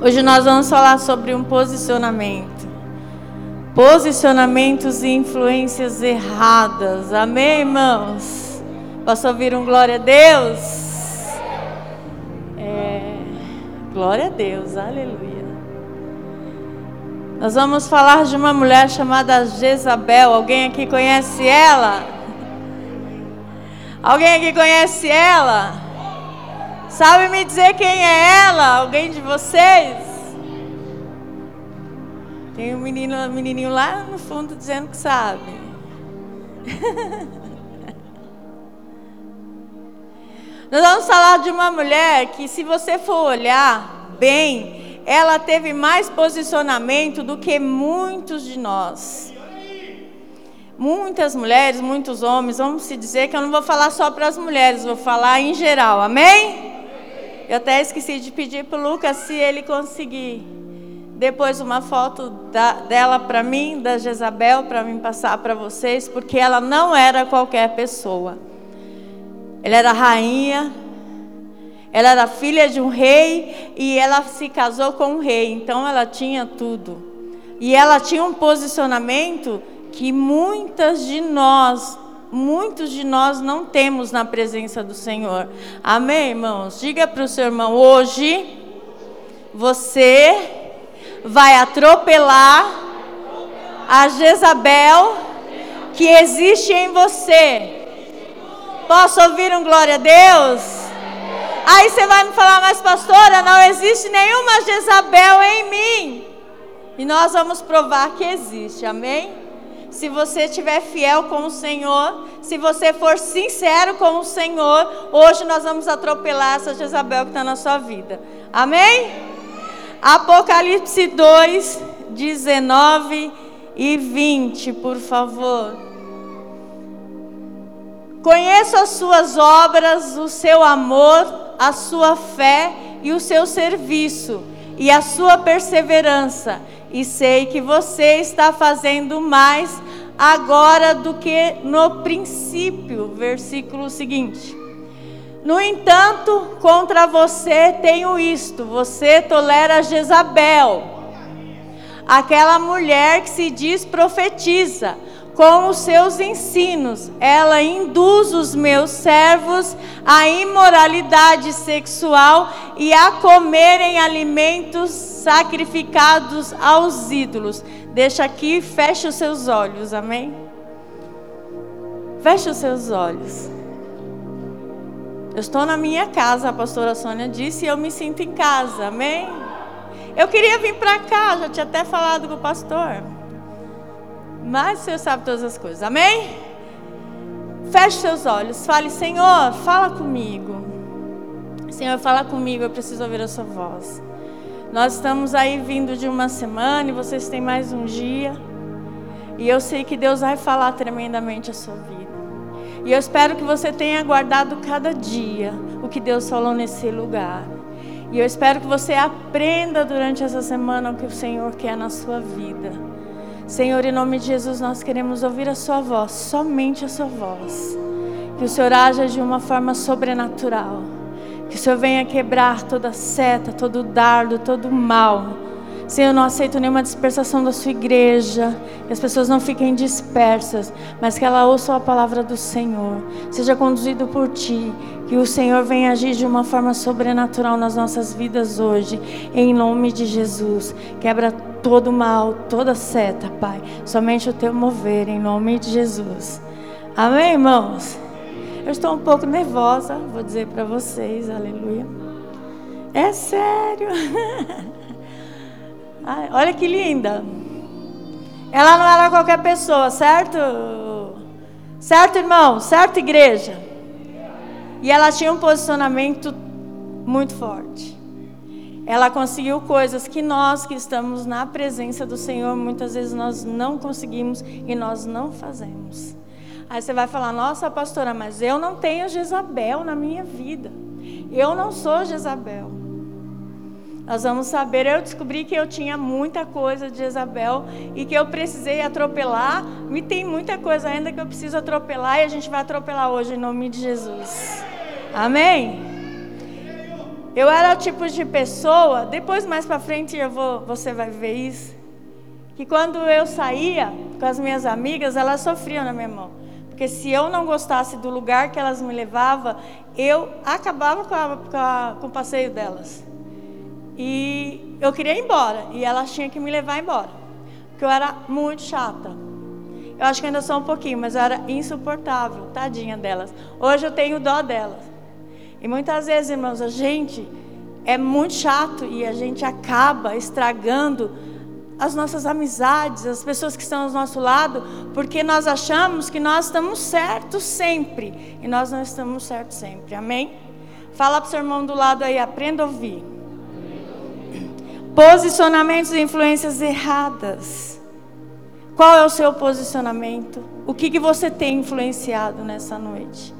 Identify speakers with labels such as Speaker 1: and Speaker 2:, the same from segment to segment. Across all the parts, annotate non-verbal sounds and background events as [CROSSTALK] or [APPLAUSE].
Speaker 1: Hoje nós vamos falar sobre um posicionamento. Posicionamentos e influências erradas. Amém, irmãos? Posso ouvir um glória a Deus? É, glória a Deus, aleluia. Nós vamos falar de uma mulher chamada Jezabel. Alguém aqui conhece ela? Alguém aqui conhece ela? Sabe me dizer quem é ela? Alguém de vocês? Tem um menino, um menininho lá no fundo dizendo que sabe. [LAUGHS] Nós vamos falar de uma mulher que, se você for olhar bem, ela teve mais posicionamento do que muitos de nós. Muitas mulheres, muitos homens, vamos se dizer que eu não vou falar só para as mulheres, vou falar em geral, amém? Eu até esqueci de pedir para o Lucas se ele conseguir depois uma foto da, dela para mim, da Jezabel, para mim passar para vocês, porque ela não era qualquer pessoa. Ela era rainha, ela era filha de um rei e ela se casou com um rei, então ela tinha tudo. E ela tinha um posicionamento que muitas de nós muitos de nós não temos na presença do Senhor. Amém, irmãos? Diga para o seu irmão: hoje você vai atropelar a Jezabel que existe em você. Posso ouvir um glória a Deus? Aí você vai me falar, mas pastora, não existe nenhuma Jezabel em mim. E nós vamos provar que existe, amém? Se você estiver fiel com o Senhor, se você for sincero com o Senhor, hoje nós vamos atropelar essa Jezabel que está na sua vida. Amém? Apocalipse 2, 19 e 20, por favor. Conheço as suas obras, o seu amor, a sua fé e o seu serviço, e a sua perseverança, e sei que você está fazendo mais agora do que no princípio. Versículo seguinte. No entanto, contra você tenho isto: você tolera Jezabel, aquela mulher que se diz profetiza. Com os seus ensinos, ela induz os meus servos à imoralidade sexual e a comerem alimentos sacrificados aos ídolos. Deixa aqui, feche os seus olhos, amém? Feche os seus olhos. Eu estou na minha casa, a pastora Sônia disse, e eu me sinto em casa, amém? Eu queria vir para cá, já tinha até falado com o pastor. Mas o Senhor sabe todas as coisas, amém? Feche seus olhos, fale, Senhor, fala comigo. Senhor, fala comigo, eu preciso ouvir a sua voz. Nós estamos aí vindo de uma semana e vocês têm mais um dia. E eu sei que Deus vai falar tremendamente a sua vida. E eu espero que você tenha guardado cada dia o que Deus falou nesse lugar. E eu espero que você aprenda durante essa semana o que o Senhor quer na sua vida. Senhor, em nome de Jesus, nós queremos ouvir a Sua voz, somente a Sua voz. Que o Senhor haja de uma forma sobrenatural que o Senhor venha quebrar toda seta, todo dardo, todo mal. Senhor, não aceito nenhuma dispersação da sua igreja. Que as pessoas não fiquem dispersas, mas que ela ouça a palavra do Senhor. Seja conduzido por ti. Que o Senhor venha agir de uma forma sobrenatural nas nossas vidas hoje. Em nome de Jesus. Quebra todo mal, toda seta, Pai. Somente o teu mover, em nome de Jesus. Amém, irmãos? Eu estou um pouco nervosa, vou dizer para vocês, aleluia. É sério. [LAUGHS] Ai, olha que linda. Ela não era qualquer pessoa, certo? Certo, irmão? Certo, igreja? E ela tinha um posicionamento muito forte. Ela conseguiu coisas que nós que estamos na presença do Senhor, muitas vezes nós não conseguimos e nós não fazemos. Aí você vai falar: Nossa, pastora, mas eu não tenho Jezabel na minha vida. Eu não sou Jezabel. Nós vamos saber. Eu descobri que eu tinha muita coisa de Jezabel e que eu precisei atropelar. E tem muita coisa ainda que eu preciso atropelar e a gente vai atropelar hoje em nome de Jesus. Amém? Eu era o tipo de pessoa, depois mais para frente eu vou, você vai ver isso, que quando eu saía com as minhas amigas, elas sofriam na minha mão. Porque se eu não gostasse do lugar que elas me levavam, eu acabava com, a, com, a, com o passeio delas. E eu queria ir embora, e elas tinham que me levar embora. Porque eu era muito chata. Eu acho que ainda sou um pouquinho, mas eu era insuportável, tadinha delas. Hoje eu tenho dó delas. E muitas vezes, irmãos, a gente é muito chato e a gente acaba estragando as nossas amizades, as pessoas que estão ao nosso lado, porque nós achamos que nós estamos certos sempre e nós não estamos certos sempre. Amém? Fala para o seu irmão do lado aí, aprenda a ouvir. Posicionamentos e influências erradas. Qual é o seu posicionamento? O que, que você tem influenciado nessa noite?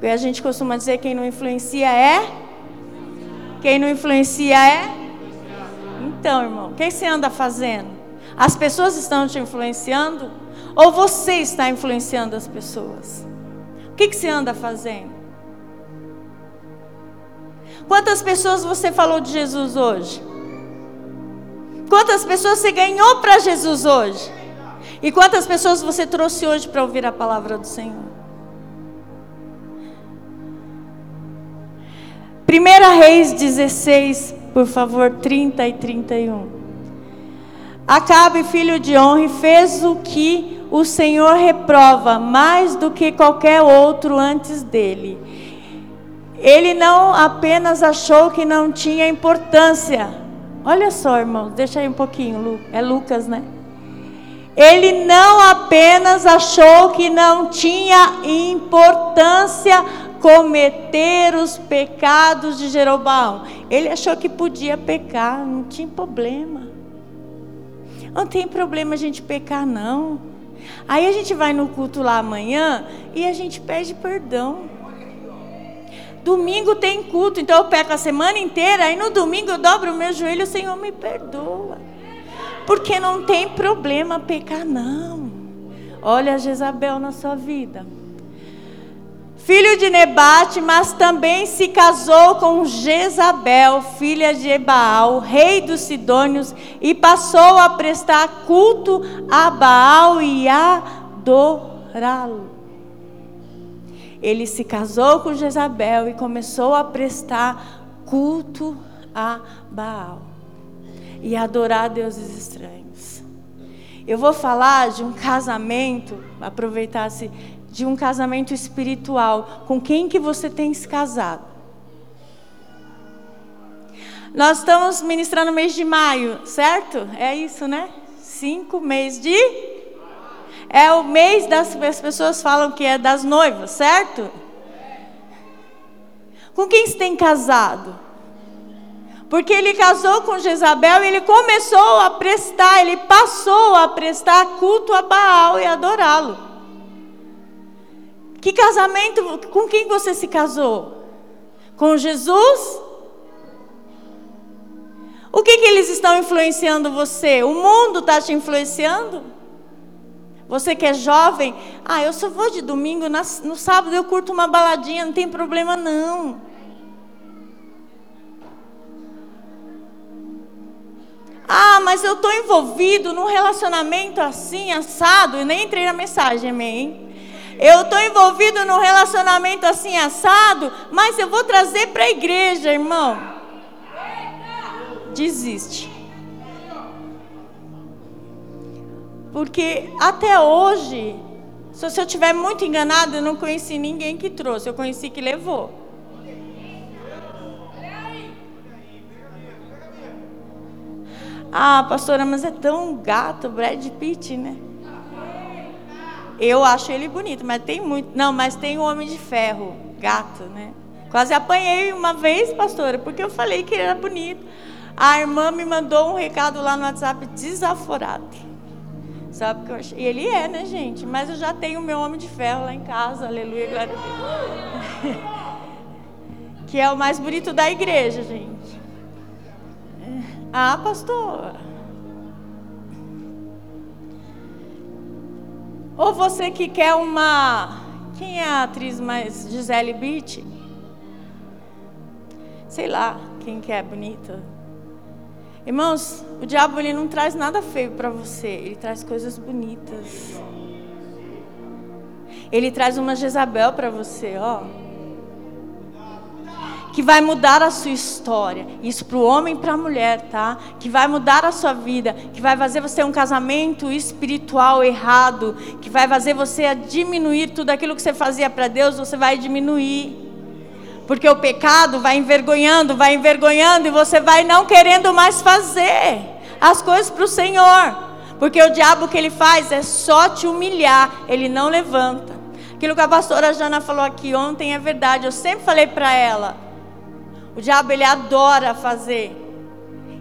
Speaker 1: E a gente costuma dizer quem não influencia é? Quem não influencia é? Então, irmão, o que você anda fazendo? As pessoas estão te influenciando? Ou você está influenciando as pessoas? O que você anda fazendo? Quantas pessoas você falou de Jesus hoje? Quantas pessoas você ganhou para Jesus hoje? E quantas pessoas você trouxe hoje para ouvir a palavra do Senhor? 1 Reis 16, por favor, 30 e 31. Acabe, filho de honra, fez o que o Senhor reprova mais do que qualquer outro antes dele. Ele não apenas achou que não tinha importância. Olha só, irmãos, deixa aí um pouquinho, é Lucas, né? Ele não apenas achou que não tinha importância cometer os pecados de Jeroboão. Ele achou que podia pecar, não tinha problema. Não tem problema a gente pecar, não. Aí a gente vai no culto lá amanhã e a gente pede perdão. Domingo tem culto, então eu peco a semana inteira, aí no domingo eu dobro o meu joelho, o Senhor me perdoa. Porque não tem problema pecar, não. Olha Jezabel na sua vida filho de Nebate, mas também se casou com Jezabel, filha de Ebaal, rei dos Sidônios, e passou a prestar culto a Baal e adorá-lo. Ele se casou com Jezabel e começou a prestar culto a Baal e adorar deuses estranhos. Eu vou falar de um casamento, aproveitar-se de um casamento espiritual, com quem que você tem se casado? Nós estamos ministrando o mês de maio, certo? É isso, né? Cinco meses de. É o mês das as pessoas falam que é das noivas, certo? Com quem se tem casado? Porque ele casou com Jezabel e ele começou a prestar, ele passou a prestar culto a Baal e adorá-lo. Que casamento, com quem você se casou? Com Jesus? O que, que eles estão influenciando você? O mundo está te influenciando? Você que é jovem, ah, eu só vou de domingo, no sábado eu curto uma baladinha, não tem problema não. Ah, mas eu estou envolvido num relacionamento assim, assado, e nem entrei na mensagem, amém? Eu estou envolvido num relacionamento assim assado, mas eu vou trazer para a igreja, irmão. Desiste. Porque até hoje, se eu estiver muito enganado, eu não conheci ninguém que trouxe, eu conheci que levou. Ah, pastora, mas é tão gato, Brad Pitt, né? Eu acho ele bonito, mas tem muito. Não, mas tem o Homem de Ferro, gato, né? Quase apanhei uma vez, pastora, porque eu falei que ele era bonito. A irmã me mandou um recado lá no WhatsApp desaforado. Sabe que eu achei? E ele é, né, gente? Mas eu já tenho o meu Homem de Ferro lá em casa, aleluia, glória a Deus. [LAUGHS] que é o mais bonito da igreja, gente. Ah, pastor. Ou você que quer uma. Quem é a atriz mais. Gisele Beach? sei lá, quem que é bonita. Irmãos, o diabo ele não traz nada feio para você, ele traz coisas bonitas. Ele traz uma Jezabel para você, ó. Que vai mudar a sua história. Isso para o homem e para a mulher, tá? Que vai mudar a sua vida. Que vai fazer você ter um casamento espiritual errado. Que vai fazer você diminuir tudo aquilo que você fazia para Deus, você vai diminuir. Porque o pecado vai envergonhando, vai envergonhando e você vai não querendo mais fazer as coisas para o Senhor. Porque o diabo que ele faz é só te humilhar, ele não levanta. Aquilo que a pastora Jana falou aqui ontem é verdade. Eu sempre falei para ela. O diabo ele adora fazer.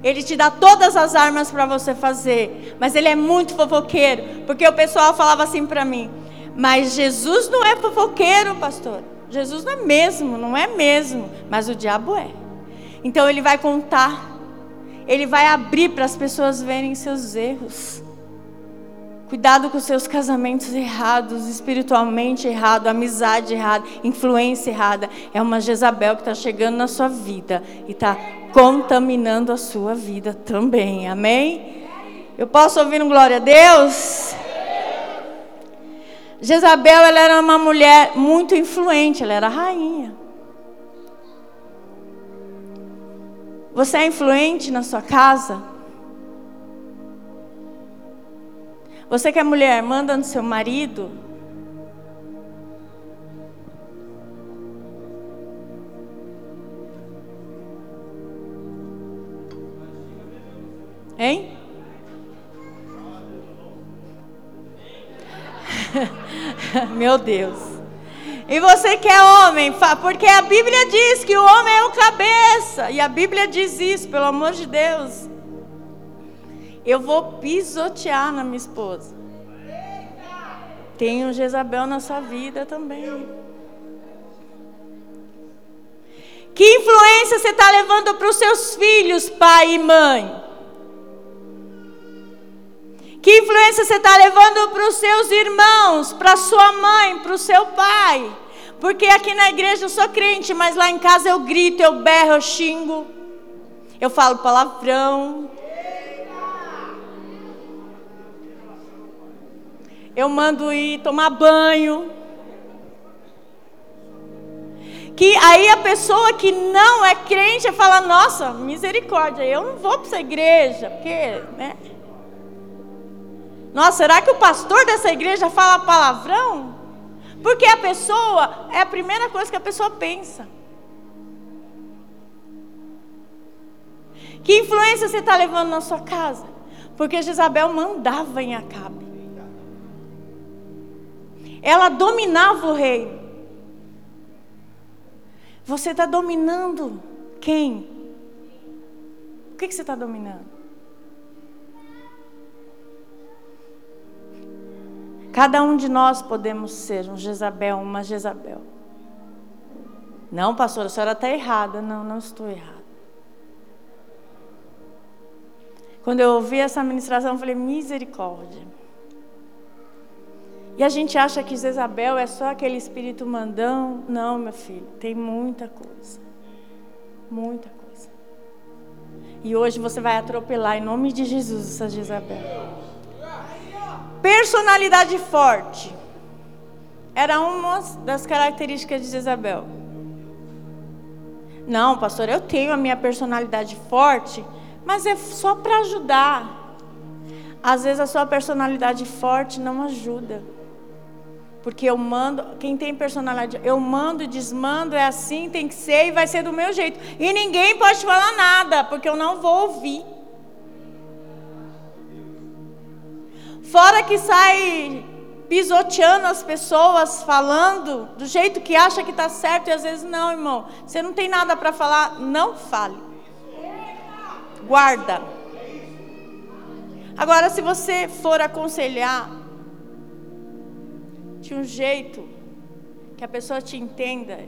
Speaker 1: Ele te dá todas as armas para você fazer, mas ele é muito fofoqueiro, porque o pessoal falava assim para mim: "Mas Jesus não é fofoqueiro, pastor. Jesus não é mesmo, não é mesmo, mas o diabo é". Então ele vai contar. Ele vai abrir para as pessoas verem seus erros. Cuidado com seus casamentos errados, espiritualmente errado, amizade errada, influência errada. É uma Jezabel que está chegando na sua vida e está contaminando a sua vida também. Amém? Eu posso ouvir um glória a Deus? Jezabel ela era uma mulher muito influente, ela era rainha. Você é influente na sua casa? Você que é mulher, manda no seu marido. Hein? [LAUGHS] Meu Deus. E você que é homem, porque a Bíblia diz que o homem é o cabeça. E a Bíblia diz isso, pelo amor de Deus eu vou pisotear na minha esposa. Tem um Jezabel na sua vida também. Que influência você está levando para os seus filhos, pai e mãe? Que influência você está levando para os seus irmãos, para sua mãe, para o seu pai? Porque aqui na igreja eu sou crente, mas lá em casa eu grito, eu berro, eu xingo, eu falo palavrão. Eu mando ir tomar banho. Que aí a pessoa que não é crente fala: Nossa, misericórdia, eu não vou para essa igreja, porque, né? Nossa, será que o pastor dessa igreja fala palavrão? Porque a pessoa, é a primeira coisa que a pessoa pensa. Que influência você está levando na sua casa? Porque Jezabel mandava em Acabe. Ela dominava o reino. Você está dominando quem? O que, que você está dominando? Cada um de nós podemos ser um Jezabel, uma Jezabel. Não, pastor, a senhora está errada. Não, não estou errada. Quando eu ouvi essa ministração, eu falei: misericórdia. E a gente acha que Jezabel é só aquele espírito mandão. Não, meu filho, tem muita coisa. Muita coisa. E hoje você vai atropelar em nome de Jesus essa Jezabel. Personalidade forte. Era uma das características de Jezabel. Não, pastor, eu tenho a minha personalidade forte, mas é só para ajudar. Às vezes a sua personalidade forte não ajuda. Porque eu mando, quem tem personalidade, eu mando desmando, é assim, tem que ser e vai ser do meu jeito. E ninguém pode falar nada, porque eu não vou ouvir. Fora que sai pisoteando as pessoas, falando do jeito que acha que está certo, e às vezes não, irmão. Você não tem nada para falar, não fale. Guarda. Agora, se você for aconselhar, de um jeito que a pessoa te entenda,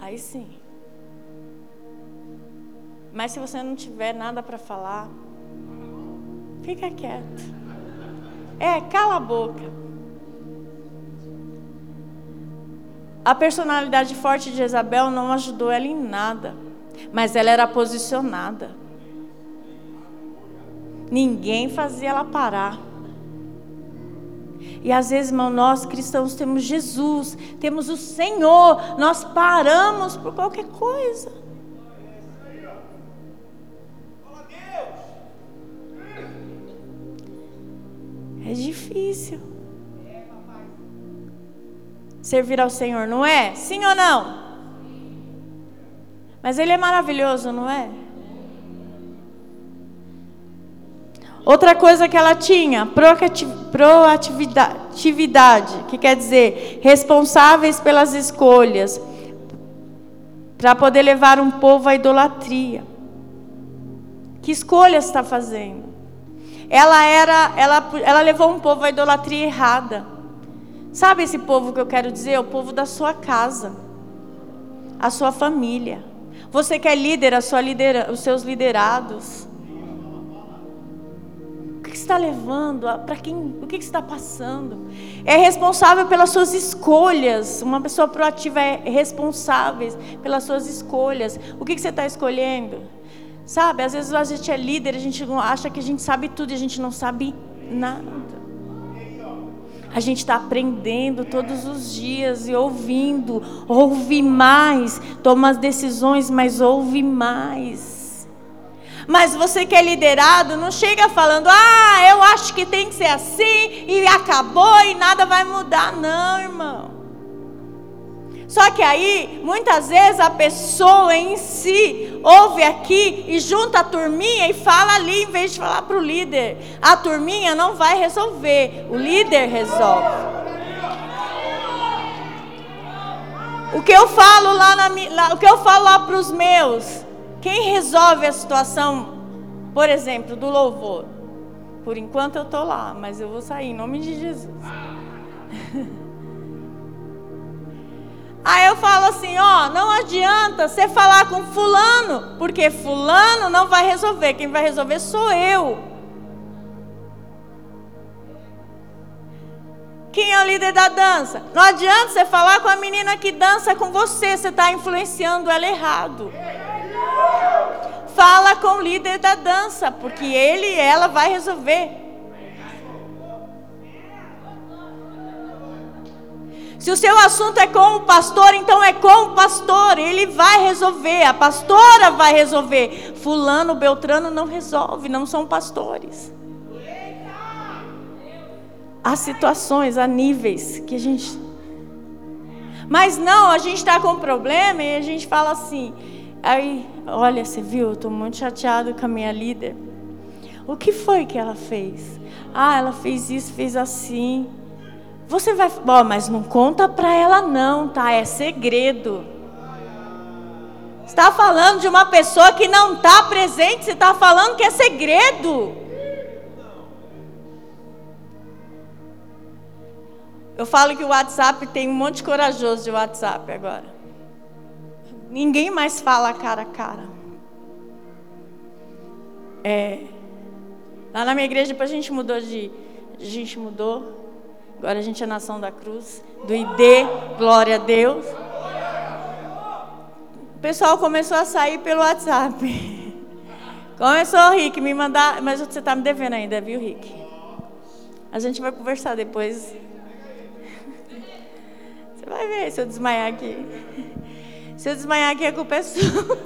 Speaker 1: aí sim. Mas se você não tiver nada para falar, fica quieto. É, cala a boca. A personalidade forte de Jezabel não ajudou ela em nada, mas ela era posicionada. Ninguém fazia ela parar. E às vezes, irmão, nós cristãos temos Jesus, temos o Senhor, nós paramos por qualquer coisa. É difícil. Servir ao Senhor, não é? Sim ou não? Mas Ele é maravilhoso, não é? Outra coisa que ela tinha, proatividade, que quer dizer responsáveis pelas escolhas, para poder levar um povo à idolatria. Que escolhas está fazendo? Ela era, ela, ela levou um povo à idolatria errada. Sabe esse povo que eu quero dizer? O povo da sua casa, a sua família. Você que é líder, a sua lidera, os seus liderados está levando? Para quem? O que está passando? É responsável pelas suas escolhas. Uma pessoa proativa é responsável pelas suas escolhas. O que você está escolhendo? Sabe, às vezes a gente é líder, a gente acha que a gente sabe tudo e a gente não sabe nada. A gente está aprendendo todos os dias e ouvindo, ouve mais, toma as decisões, mas ouve mais. Mas você que é liderado, não chega falando, ah, eu acho que tem que ser assim, e acabou e nada vai mudar. Não, irmão. Só que aí, muitas vezes, a pessoa em si ouve aqui e junta a turminha e fala ali, em vez de falar para o líder. A turminha não vai resolver, o líder resolve. O que eu falo lá, na, o que eu falo para os meus, quem resolve a situação, por exemplo, do louvor? Por enquanto eu estou lá, mas eu vou sair em nome de Jesus. [LAUGHS] Aí eu falo assim, ó, não adianta você falar com fulano, porque fulano não vai resolver, quem vai resolver sou eu. Quem é o líder da dança? Não adianta você falar com a menina que dança com você, você está influenciando ela errado. Fala com o líder da dança, porque ele e ela vai resolver. Se o seu assunto é com o pastor, então é com o pastor, ele vai resolver, a pastora vai resolver. Fulano, Beltrano não resolve, não são pastores. Há situações, há níveis que a gente. Mas não, a gente está com um problema e a gente fala assim: Aí, olha, você viu, eu estou muito chateado com a minha líder. O que foi que ela fez? Ah, ela fez isso, fez assim. Você vai, bom, mas não conta para ela não, tá? É segredo. Está falando de uma pessoa que não está presente, você está falando que é segredo. Eu falo que o WhatsApp tem um monte de corajoso de WhatsApp agora. Ninguém mais fala cara a cara. É, lá na minha igreja, depois a gente mudou de. A gente mudou. Agora a gente é nação da cruz, do ID, glória a Deus. O pessoal começou a sair pelo WhatsApp. [LAUGHS] Começou Rick me mandar, mas você está me devendo ainda, viu, Rick? A gente vai conversar depois. [LAUGHS] Você vai ver se eu desmaiar aqui. Se eu desmaiar aqui, a culpa é sua.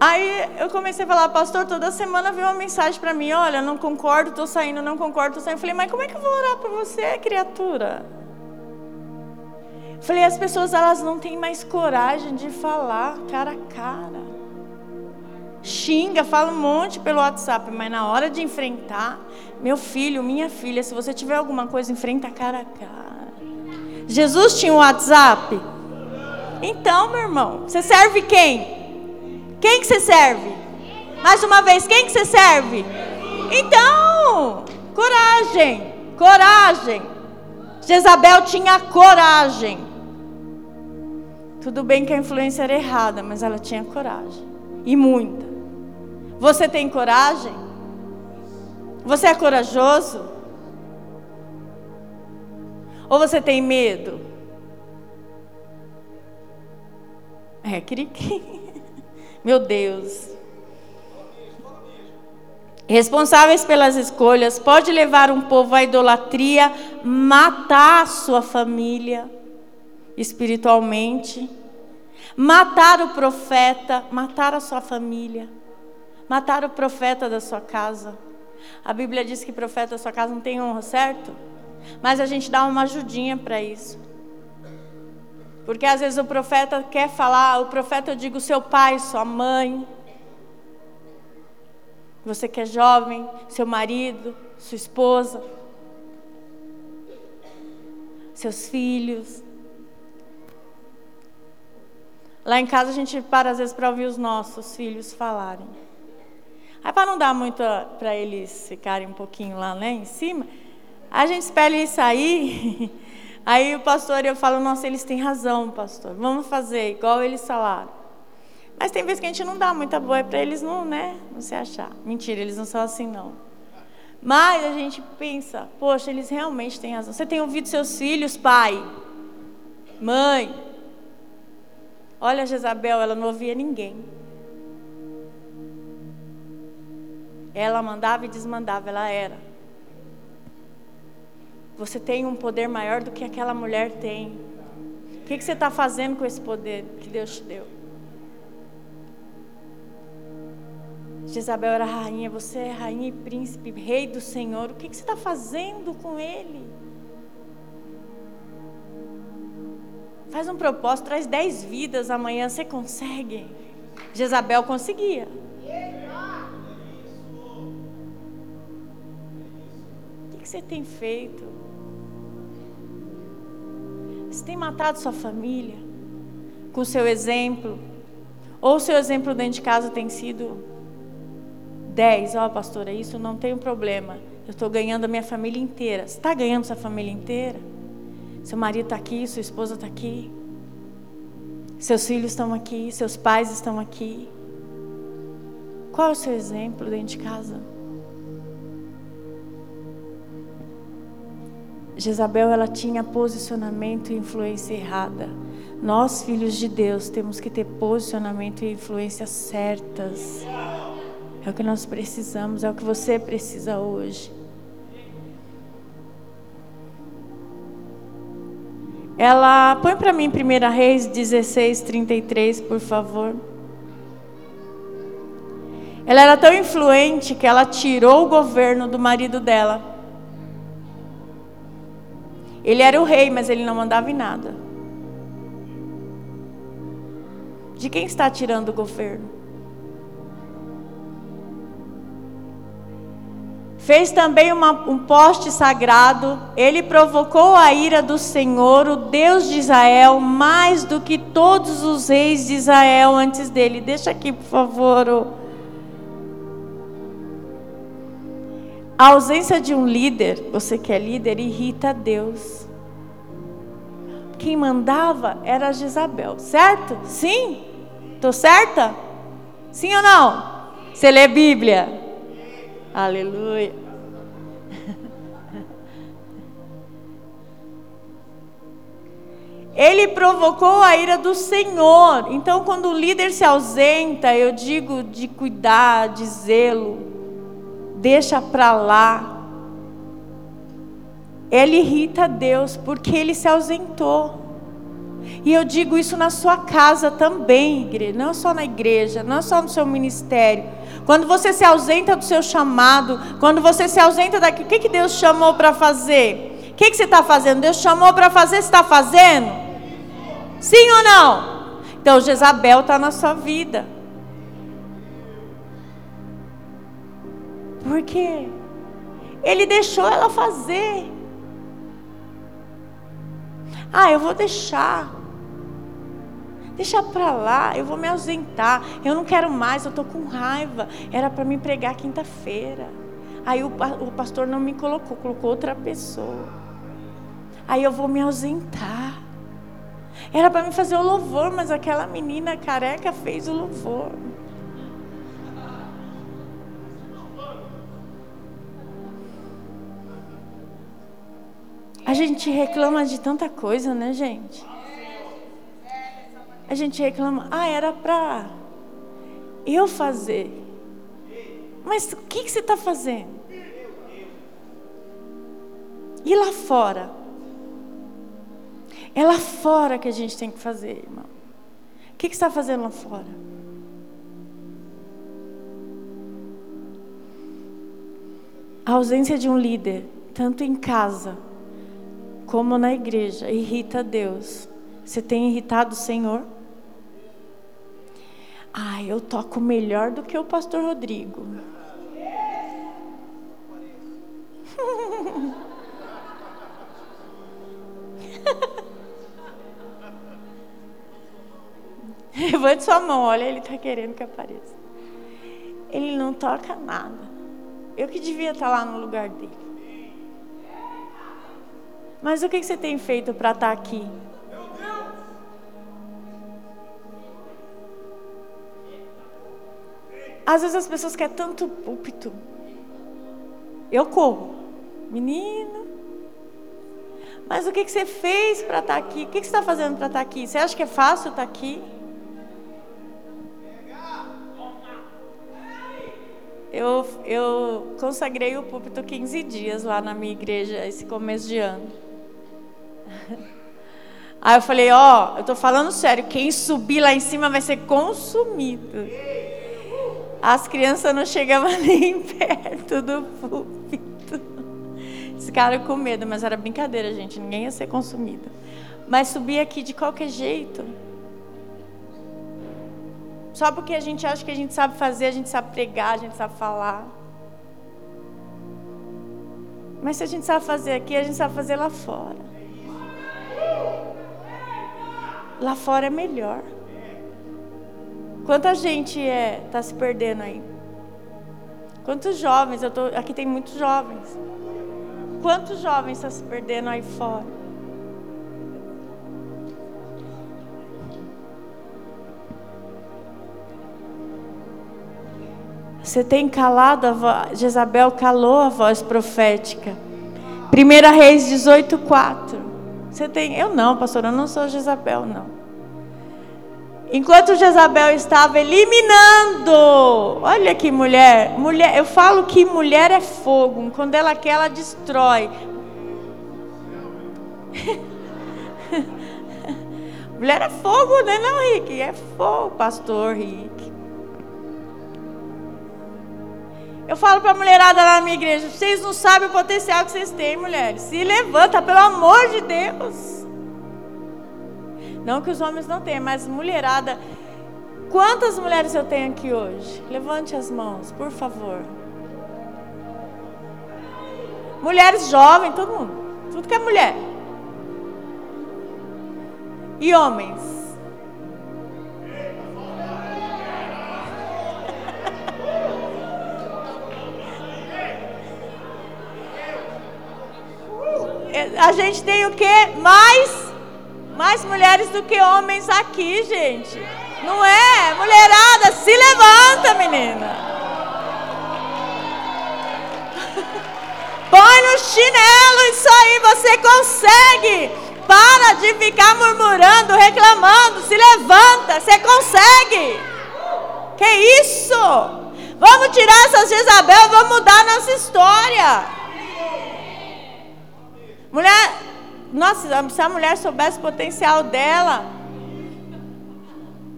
Speaker 1: Aí eu comecei a falar, pastor, toda semana vem uma mensagem para mim, olha, não concordo, estou saindo, não concordo, estou saindo. Eu falei, mas como é que eu vou orar para você, criatura? Falei, as pessoas elas não têm mais coragem de falar cara a cara. Xinga, fala um monte pelo WhatsApp, mas na hora de enfrentar, meu filho, minha filha, se você tiver alguma coisa, enfrenta cara a cara. Jesus tinha um WhatsApp? Então, meu irmão, você serve quem? Quem que você serve? Mais uma vez, quem que você serve? Então, coragem, coragem. Jezabel tinha coragem. Tudo bem que a influência era errada, mas ela tinha coragem. E muita. Você tem coragem? Você é corajoso? Ou você tem medo? É, cri [LAUGHS] Meu Deus. Responsáveis pelas escolhas, pode levar um povo à idolatria, matar sua família espiritualmente, matar o profeta, matar a sua família, matar o profeta da sua casa. A Bíblia diz que profeta da sua casa não tem honra, certo? Mas a gente dá uma ajudinha para isso. Porque às vezes o profeta quer falar, o profeta eu digo seu pai, sua mãe. Você que é jovem, seu marido, sua esposa, seus filhos. Lá em casa a gente para às vezes para ouvir os nossos filhos falarem. Aí para não dar muito para eles ficarem um pouquinho lá né, em cima, a gente espera eles sair. [LAUGHS] Aí o pastor eu falo, nossa, eles têm razão, pastor. Vamos fazer igual eles falaram. Mas tem vezes que a gente não dá muita boa para eles não, né, não se achar. Mentira, eles não são assim não. Mas a gente pensa, poxa, eles realmente têm razão. Você tem ouvido seus filhos, pai, mãe. Olha, Jezabel, ela não ouvia ninguém. Ela mandava e desmandava, ela era. Você tem um poder maior do que aquela mulher tem. O que, que você está fazendo com esse poder que Deus te deu? Jezabel era rainha, você é rainha e príncipe, rei do Senhor. O que, que você está fazendo com ele? Faz um propósito, traz dez vidas amanhã, você consegue? Jezabel conseguia. você tem feito? Você tem matado sua família com o seu exemplo? Ou o seu exemplo dentro de casa tem sido 10? Ó, oh, pastora, isso não tem um problema. Eu estou ganhando a minha família inteira. Você está ganhando sua família inteira? Seu marido está aqui, sua esposa está aqui. Seus filhos estão aqui, seus pais estão aqui. Qual é o seu exemplo dentro de casa? Jezabel ela tinha posicionamento e influência errada. Nós, filhos de Deus, temos que ter posicionamento e influência certas. É o que nós precisamos, é o que você precisa hoje. Ela põe para mim 1 Reis 16, 33, por favor. Ela era tão influente que ela tirou o governo do marido dela. Ele era o rei, mas ele não mandava em nada. De quem está tirando o governo? Fez também uma, um poste sagrado. Ele provocou a ira do Senhor, o Deus de Israel, mais do que todos os reis de Israel antes dele. Deixa aqui, por favor. A ausência de um líder, você que é líder, irrita Deus. Quem mandava era Jezabel, certo? Sim? Estou certa? Sim ou não? Você lê Bíblia? Aleluia. [LAUGHS] Ele provocou a ira do Senhor. Então, quando o líder se ausenta, eu digo de cuidar, de zelo, deixa para lá. Ele irrita Deus porque ele se ausentou. E eu digo isso na sua casa também, igreja, não só na igreja, não só no seu ministério. Quando você se ausenta do seu chamado, quando você se ausenta daqui, o que, que Deus chamou para fazer? O que, que você está fazendo? Deus chamou para fazer, você está fazendo? Sim ou não? Então Jezabel está na sua vida. Porque ele deixou ela fazer. Ah, eu vou deixar. Deixa para lá, eu vou me ausentar. Eu não quero mais, eu estou com raiva. Era para me pregar quinta-feira. Aí o, o pastor não me colocou, colocou outra pessoa. Aí eu vou me ausentar. Era para me fazer o louvor, mas aquela menina careca fez o louvor. A gente reclama de tanta coisa, né, gente? A gente reclama, ah, era para eu fazer. Mas o que, que você está fazendo? E lá fora? É lá fora que a gente tem que fazer, irmão. O que, que você está fazendo lá fora? A ausência de um líder, tanto em casa como na igreja, irrita Deus. Você tem irritado o Senhor? Ah, eu toco melhor do que o pastor Rodrigo. [LAUGHS] Levante sua mão, olha, ele está querendo que apareça. Ele não toca nada. Eu que devia estar tá lá no lugar dele. Mas o que você tem feito para estar tá aqui? Às vezes as pessoas querem tanto púlpito. Eu corro. Menino. Mas o que você fez para estar tá aqui? O que você está fazendo para estar aqui? Você acha que é fácil estar aqui? Eu, eu consagrei o púlpito 15 dias lá na minha igreja esse começo de ano. [LAUGHS] Aí eu falei, ó, oh, eu tô falando sério, quem subir lá em cima vai ser consumido. As crianças não chegavam [LAUGHS] nem perto do púlpito. Ficaram com medo, mas era brincadeira, gente, ninguém ia ser consumido. Mas subir aqui de qualquer jeito. Só porque a gente acha que a gente sabe fazer, a gente sabe pregar, a gente sabe falar. Mas se a gente sabe fazer aqui, a gente sabe fazer lá fora. Lá fora é melhor. Quanta gente é tá se perdendo aí? Quantos jovens? Eu tô, aqui tem muitos jovens. Quantos jovens estão tá se perdendo aí fora? Você tem calado a voz, Jezabel calou a voz profética. 1 Reis 18, 4. Você tem, eu não, pastor, eu não sou Jezabel, não. Enquanto Jezabel estava eliminando, olha que mulher, mulher, eu falo que mulher é fogo, quando ela quer, ela destrói. [LAUGHS] mulher é fogo, né, não, Rick? É fogo, pastor Rick. Eu falo para a mulherada lá na minha igreja: vocês não sabem o potencial que vocês têm, mulheres. Se levanta, pelo amor de Deus. Não que os homens não tenham, mas mulherada. Quantas mulheres eu tenho aqui hoje? Levante as mãos, por favor. Mulheres jovens, todo mundo. Tudo que é mulher. E homens. A gente tem o quê? Mais, mais mulheres do que homens aqui, gente. Não é? Mulherada, se levanta, menina. [LAUGHS] Põe no chinelo, isso aí, você consegue. Para de ficar murmurando, reclamando, se levanta, você consegue. Que isso? Vamos tirar essas Jezabel, vamos mudar nossa história. Mulher, nossa, se a mulher soubesse o potencial dela,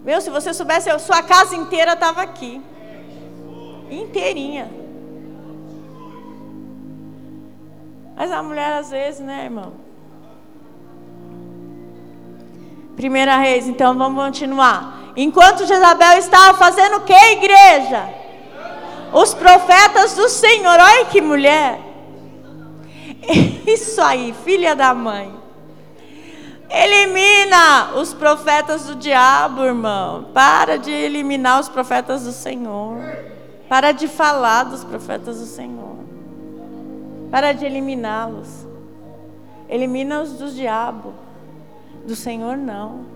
Speaker 1: meu, se você soubesse, a sua casa inteira estava aqui. Inteirinha. Mas a mulher, às vezes, né, irmão? Primeira Reis, então vamos continuar. Enquanto Jezabel estava fazendo o que, igreja? Os profetas do Senhor. Olha que mulher. [LAUGHS] Isso aí, filha da mãe. Elimina os profetas do diabo, irmão. Para de eliminar os profetas do Senhor. Para de falar dos profetas do Senhor. Para de eliminá-los. Elimina-os do diabo. Do Senhor, não.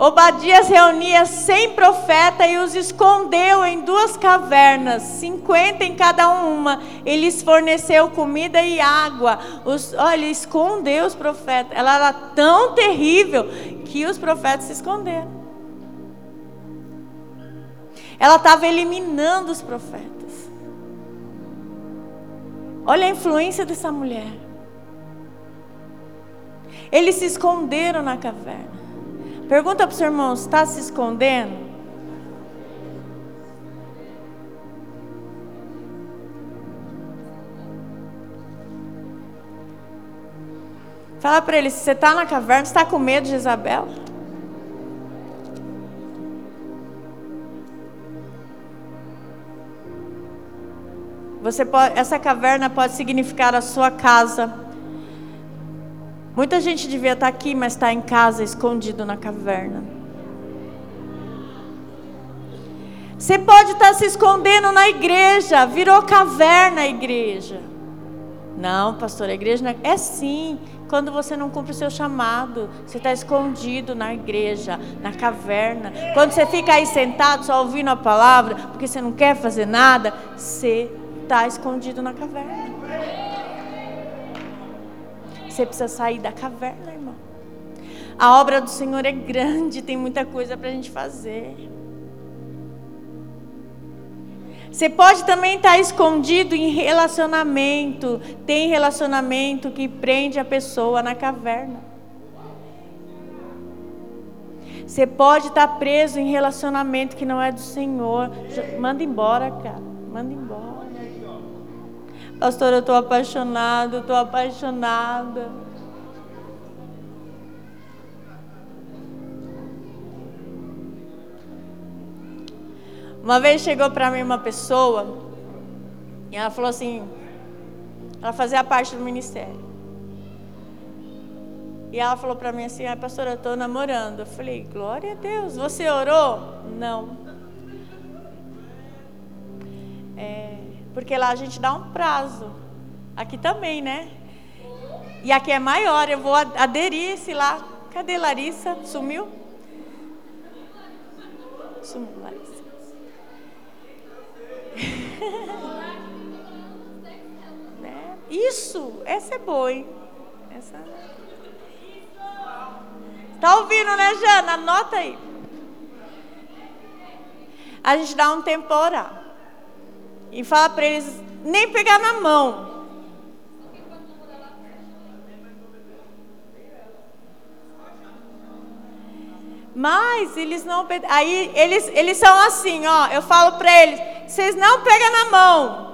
Speaker 1: Obadias reunia cem profetas e os escondeu em duas cavernas, cinquenta em cada uma. Ele lhes forneceu comida e água. Os, olha, escondeu os profetas. Ela era tão terrível que os profetas se esconderam. Ela estava eliminando os profetas. Olha a influência dessa mulher. Eles se esconderam na caverna. Pergunta para o seu irmão: está se escondendo? Fala para ele: se você está na caverna, está com medo de Isabel? Pode, essa caverna pode significar a sua casa Muita gente devia estar aqui, mas está em casa, escondido na caverna. Você pode estar se escondendo na igreja, virou caverna a igreja. Não, pastor, a igreja não é... é sim. Quando você não cumpre o seu chamado, você está escondido na igreja, na caverna. Quando você fica aí sentado só ouvindo a palavra, porque você não quer fazer nada, você está escondido na caverna. Você precisa sair da caverna, irmão. A obra do Senhor é grande, tem muita coisa para a gente fazer. Você pode também estar escondido em relacionamento. Tem relacionamento que prende a pessoa na caverna. Você pode estar preso em relacionamento que não é do Senhor. Manda embora, cara. Manda embora. Pastor, eu estou apaixonado, estou apaixonada. Uma vez chegou para mim uma pessoa e ela falou assim, ela fazia parte do ministério. E ela falou para mim assim, ah, pastora, eu estou namorando. Eu falei, glória a Deus, você orou? Não. É, porque lá a gente dá um prazo. Aqui também, né? E aqui é maior, eu vou aderir esse lá. Cadê Larissa? Sumiu? Sumiu, Larissa. [LAUGHS] né? Isso, essa é boa, hein? Essa... Tá ouvindo, né, Jana? Anota aí. A gente dá um tempo para orar. E fala para eles nem pegar na mão. Mas eles não aí eles eles são assim, ó, eu falo para eles, vocês não pegam na mão.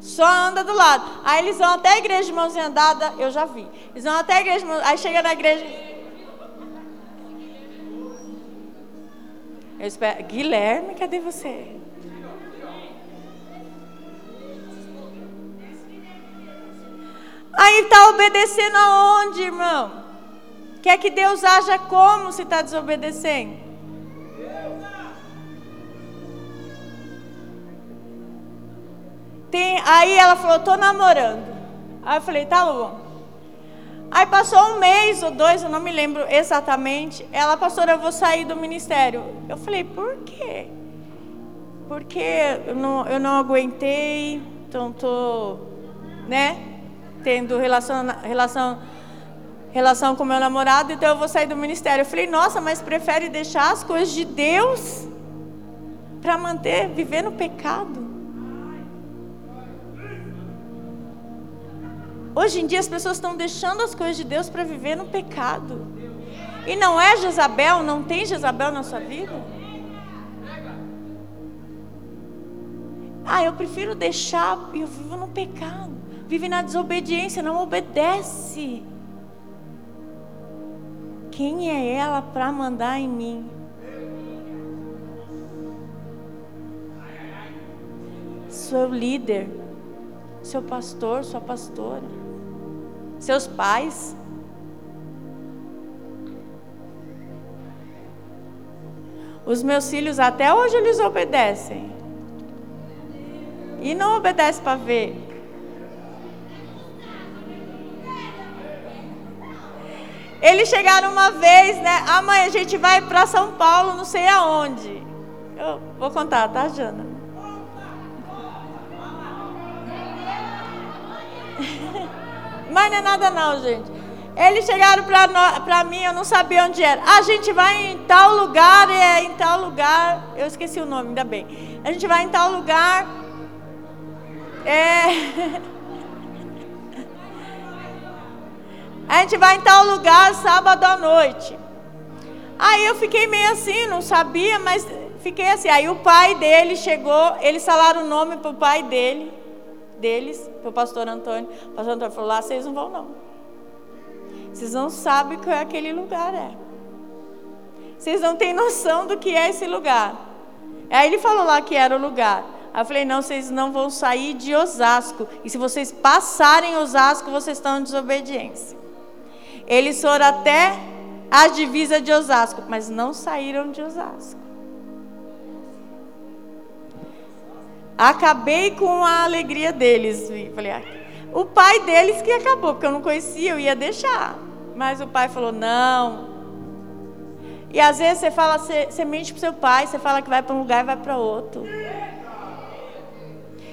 Speaker 1: Só anda do lado. Aí eles vão até a igreja de mãozinha dada, eu já vi. Eles vão até a igreja, aí chega na igreja Eu espero, Guilherme, cadê você? Aí está obedecendo aonde, irmão? Quer que Deus haja como se está desobedecendo? Tem, aí ela falou, estou namorando. Aí eu falei, tá bom. Aí passou um mês ou dois, eu não me lembro exatamente. Ela, pastora, eu vou sair do ministério. Eu falei, por quê? Porque eu não, eu não aguentei, então estou, né? Tendo relação, relação, relação com meu namorado, então eu vou sair do ministério. Eu falei, nossa, mas prefere deixar as coisas de Deus para manter, viver no pecado? Hoje em dia as pessoas estão deixando as coisas de Deus para viver no pecado. E não é Jezabel, não tem Jezabel na sua vida? Ah, eu prefiro deixar e eu vivo no pecado vive na desobediência, não obedece. Quem é ela para mandar em mim? Seu líder, seu pastor, sua pastora, seus pais. Os meus filhos até hoje eles obedecem. E não obedecem para ver. Eles chegaram uma vez, né? Amanhã a gente vai para São Paulo, não sei aonde. Eu vou contar, tá, Jana? [LAUGHS] Mas não é nada não, gente. Eles chegaram para mim, eu não sabia onde era. A gente vai em tal lugar, é em tal lugar. Eu esqueci o nome, ainda bem. A gente vai em tal lugar. É. [LAUGHS] A gente vai em tal lugar sábado à noite. Aí eu fiquei meio assim, não sabia, mas fiquei assim. Aí o pai dele chegou, eles falaram o nome para o pai dele, deles, para o pastor Antônio. O pastor Antônio falou: lá vocês não vão, não. Vocês não sabem o que aquele lugar é. Vocês não têm noção do que é esse lugar. Aí ele falou lá que era o lugar. Aí eu falei: não, vocês não vão sair de Osasco. E se vocês passarem Osasco, vocês estão em desobediência. Eles foram até a divisa de Osasco, mas não saíram de Osasco. Acabei com a alegria deles. Falei, ah, o pai deles que acabou, porque eu não conhecia, eu ia deixar. Mas o pai falou: não. E às vezes você fala, você, você mente para seu pai, você fala que vai para um lugar e vai para outro.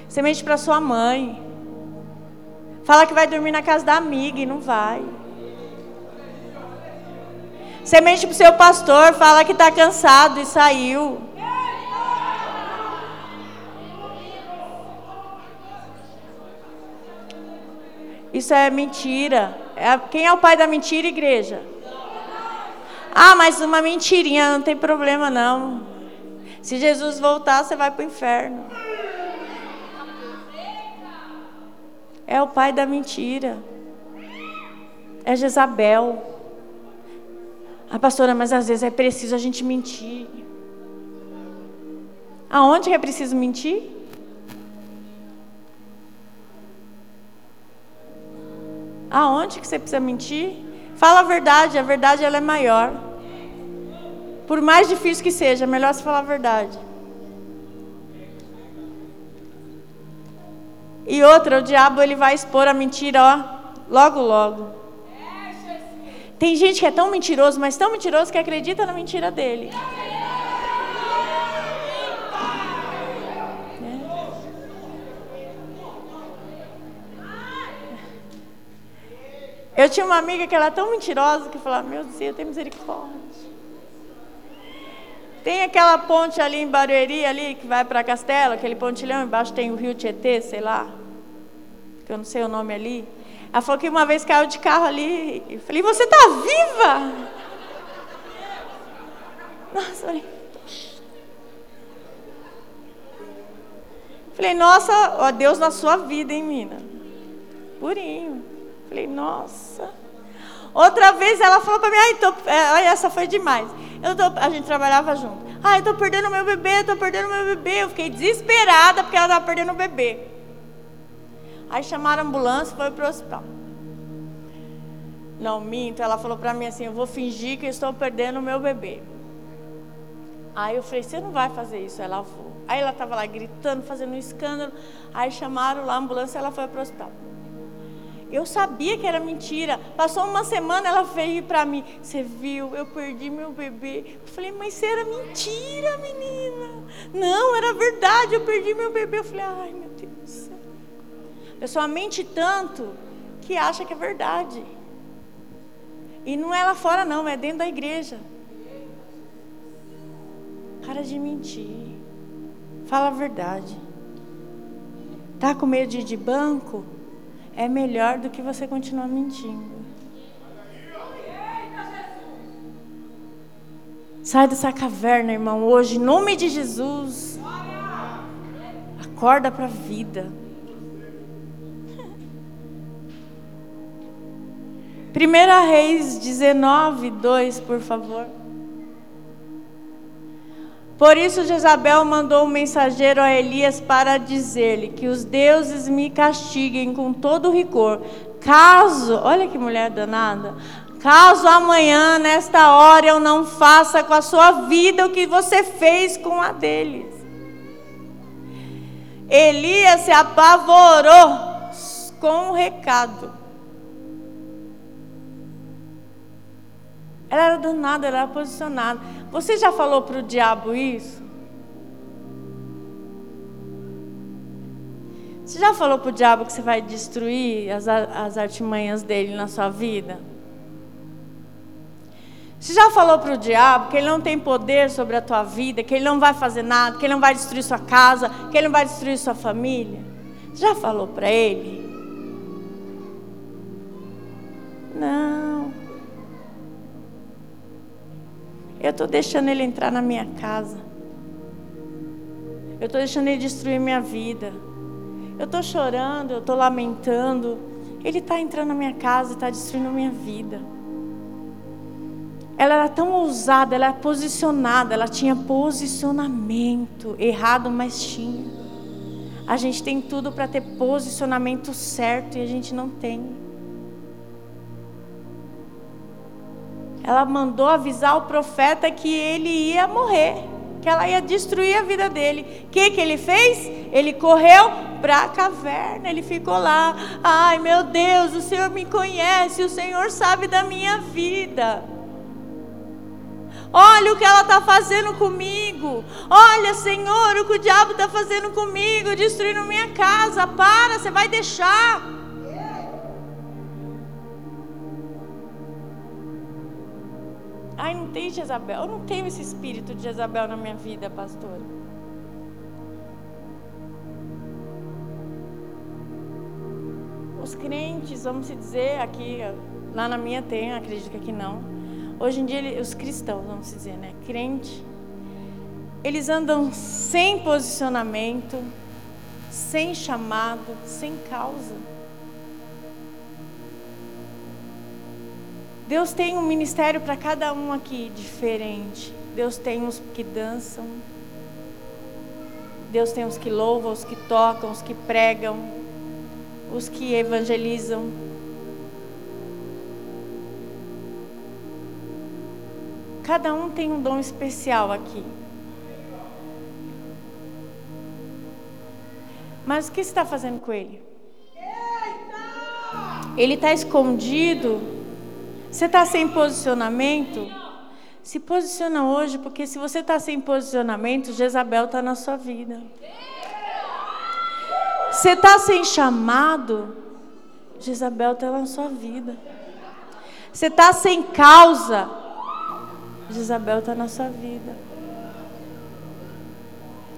Speaker 1: Você mente para sua mãe. Fala que vai dormir na casa da amiga e não vai. Você mente para o seu pastor, fala que está cansado e saiu. Isso é mentira. É, quem é o pai da mentira, igreja? Ah, mas uma mentirinha não tem problema não. Se Jesus voltar, você vai para o inferno. É o pai da mentira. É Jezabel. Ah, pastora, mas às vezes é preciso a gente mentir. Aonde é preciso mentir? Aonde que você precisa mentir? Fala a verdade, a verdade ela é maior. Por mais difícil que seja, é melhor você falar a verdade. E outra, o diabo ele vai expor a mentira, ó, logo logo. Tem gente que é tão mentiroso, mas tão mentiroso que acredita na mentira dele. Eu tinha uma amiga que ela é tão mentirosa que falava, meu Deus, tem misericórdia. Tem aquela ponte ali em Barueri, ali, que vai para Castelo, aquele pontilhão, embaixo tem o rio Tietê, sei lá. Que eu não sei o nome ali. Ela falou que uma vez caiu de carro ali. Eu falei, você está viva? Nossa, falei. Falei, nossa, ó, Deus na sua vida, hein, mina? Purinho. Falei, nossa. Outra vez ela falou para mim, ai, tô, é, essa foi demais. Eu tô, a gente trabalhava junto. Ai, tô perdendo meu bebê, tô perdendo meu bebê. Eu fiquei desesperada porque ela estava perdendo o bebê. Aí chamaram a ambulância e foi para o hospital. Não minto, ela falou para mim assim: eu vou fingir que estou perdendo o meu bebê. Aí eu falei: você não vai fazer isso? Ela vou. Aí ela estava lá gritando, fazendo um escândalo. Aí chamaram lá a ambulância e ela foi para o hospital. Eu sabia que era mentira. Passou uma semana, ela veio para mim. Você viu? Eu perdi meu bebê. Eu falei, mas isso era mentira, menina. Não, era verdade. Eu perdi meu bebê. Eu falei, ai, meu. A pessoa mente tanto que acha que é verdade. E não é lá fora, não, é dentro da igreja. Para de mentir. Fala a verdade. Tá com medo de ir de banco? É melhor do que você continuar mentindo. Sai dessa caverna, irmão, hoje, em nome de Jesus. Acorda para a vida. 1 Reis 19, 2, por favor. Por isso Jezabel mandou um mensageiro a Elias para dizer-lhe que os deuses me castiguem com todo rigor, caso, olha que mulher danada, caso amanhã, nesta hora, eu não faça com a sua vida o que você fez com a deles. Elias se apavorou com o recado. Ela era danada, ela era posicionada. Você já falou para o diabo isso? Você já falou para o diabo que você vai destruir as, as artimanhas dele na sua vida? Você já falou para o diabo que ele não tem poder sobre a tua vida, que ele não vai fazer nada, que ele não vai destruir sua casa, que ele não vai destruir sua família? Você já falou para ele? Não. Eu estou deixando ele entrar na minha casa. Eu estou deixando ele destruir minha vida. Eu estou chorando, eu estou lamentando. Ele está entrando na minha casa e está destruindo minha vida. Ela era tão ousada, ela era posicionada, ela tinha posicionamento. Errado, mas tinha. A gente tem tudo para ter posicionamento certo e a gente não tem. Ela mandou avisar o profeta que ele ia morrer, que ela ia destruir a vida dele. O que, que ele fez? Ele correu para a caverna, ele ficou lá. Ai meu Deus, o Senhor me conhece, o Senhor sabe da minha vida. Olha o que ela está fazendo comigo. Olha, Senhor, o que o diabo está fazendo comigo, destruindo minha casa. Para, você vai deixar. Ai, não tem Jezabel. Eu não tenho esse espírito de Jezabel na minha vida, pastor. Os crentes, vamos dizer, aqui, lá na minha tem, acredito que não Hoje em dia, os cristãos, vamos dizer, né? Crente, eles andam sem posicionamento, sem chamado, sem causa. Deus tem um ministério para cada um aqui diferente. Deus tem os que dançam. Deus tem os que louvam, os que tocam, os que pregam, os que evangelizam. Cada um tem um dom especial aqui. Mas o que você está fazendo com ele? Ele está escondido? Você está sem posicionamento? Se posiciona hoje, porque se você está sem posicionamento, Jezabel está na sua vida. Você está sem chamado, Jezabel está na sua vida. Você está sem causa, Isabel está na sua vida.